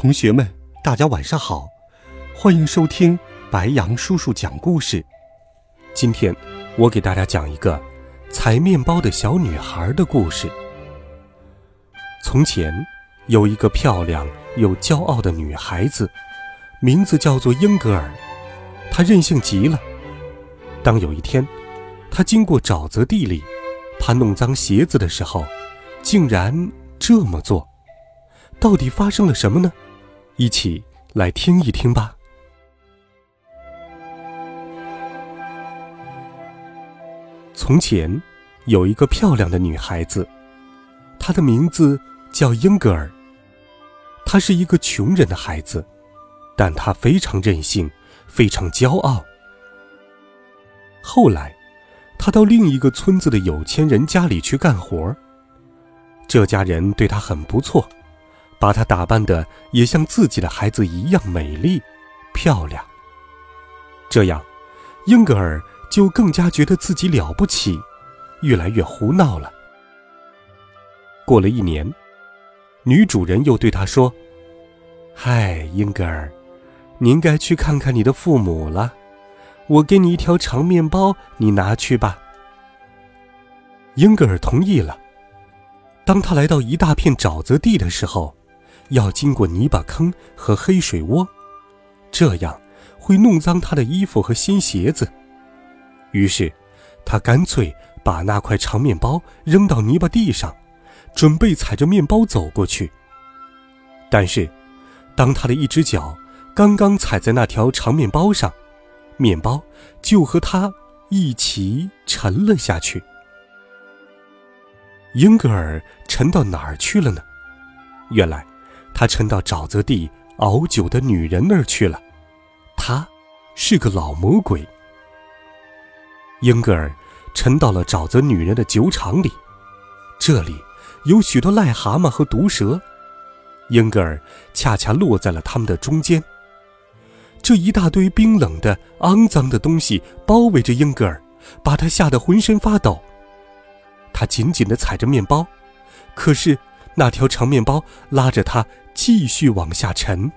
同学们，大家晚上好，欢迎收听白杨叔叔讲故事。今天我给大家讲一个采面包的小女孩的故事。从前有一个漂亮又骄傲的女孩子，名字叫做英格尔，她任性极了。当有一天，她经过沼泽地里，怕弄脏鞋子的时候，竟然这么做。到底发生了什么呢？一起来听一听吧。从前有一个漂亮的女孩子，她的名字叫英格尔。她是一个穷人的孩子，但她非常任性，非常骄傲。后来，她到另一个村子的有钱人家里去干活。这家人对她很不错。把她打扮的也像自己的孩子一样美丽、漂亮。这样，英格尔就更加觉得自己了不起，越来越胡闹了。过了一年，女主人又对她说：“嗨，英格尔，你应该去看看你的父母了。我给你一条长面包，你拿去吧。”英格尔同意了。当他来到一大片沼泽地的时候，要经过泥巴坑和黑水窝，这样会弄脏他的衣服和新鞋子。于是，他干脆把那块长面包扔到泥巴地上，准备踩着面包走过去。但是，当他的一只脚刚刚踩在那条长面包上，面包就和他一起沉了下去。英格尔沉到哪儿去了呢？原来。他沉到沼泽地熬酒的女人那儿去了，她是个老魔鬼。英格尔沉到了沼泽女人的酒厂里，这里有许多癞蛤蟆和毒蛇，英格尔恰恰落在了他们的中间。这一大堆冰冷的、肮脏的东西包围着英格尔，把他吓得浑身发抖。他紧紧地踩着面包，可是那条长面包拉着他。继续往下沉，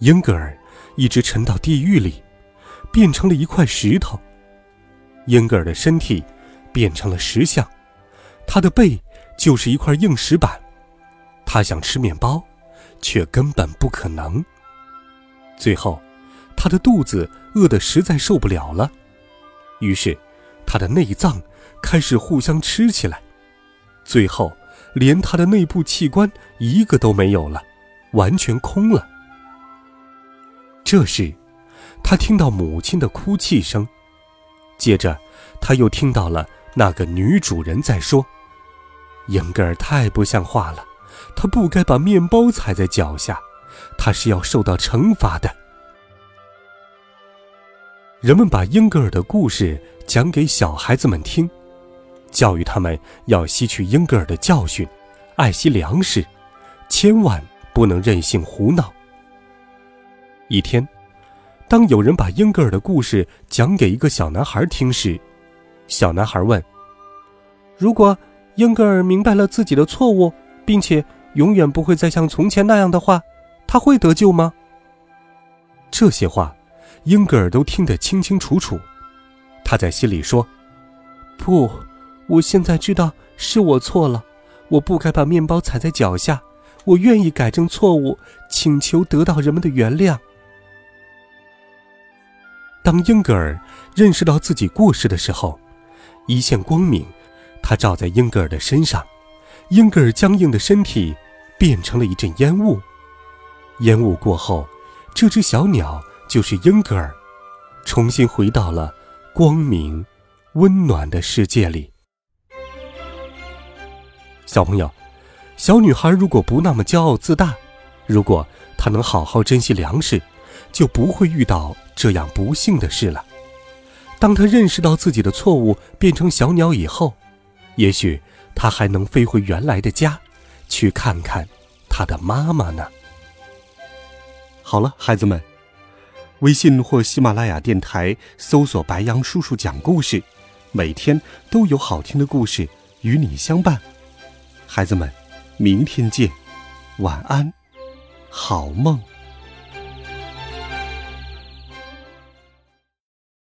英格尔一直沉到地狱里，变成了一块石头。英格尔的身体变成了石像，他的背就是一块硬石板。他想吃面包，却根本不可能。最后，他的肚子饿得实在受不了了，于是他的内脏开始互相吃起来，最后。连他的内部器官一个都没有了，完全空了。这时，他听到母亲的哭泣声，接着他又听到了那个女主人在说：“英格尔太不像话了，他不该把面包踩在脚下，他是要受到惩罚的。”人们把英格尔的故事讲给小孩子们听。教育他们要吸取英格尔的教训，爱惜粮食，千万不能任性胡闹。一天，当有人把英格尔的故事讲给一个小男孩听时，小男孩问：“如果英格尔明白了自己的错误，并且永远不会再像从前那样的话，他会得救吗？”这些话，英格尔都听得清清楚楚。他在心里说：“不。”我现在知道是我错了，我不该把面包踩在脚下。我愿意改正错误，请求得到人们的原谅。当英格尔认识到自己过失的时候，一线光明，它照在英格尔的身上，英格尔僵硬的身体变成了一阵烟雾。烟雾过后，这只小鸟就是英格尔，重新回到了光明、温暖的世界里。小朋友，小女孩如果不那么骄傲自大，如果她能好好珍惜粮食，就不会遇到这样不幸的事了。当她认识到自己的错误，变成小鸟以后，也许她还能飞回原来的家，去看看她的妈妈呢。好了，孩子们，微信或喜马拉雅电台搜索“白羊叔叔讲故事”，每天都有好听的故事与你相伴。孩子们，明天见，晚安，好梦。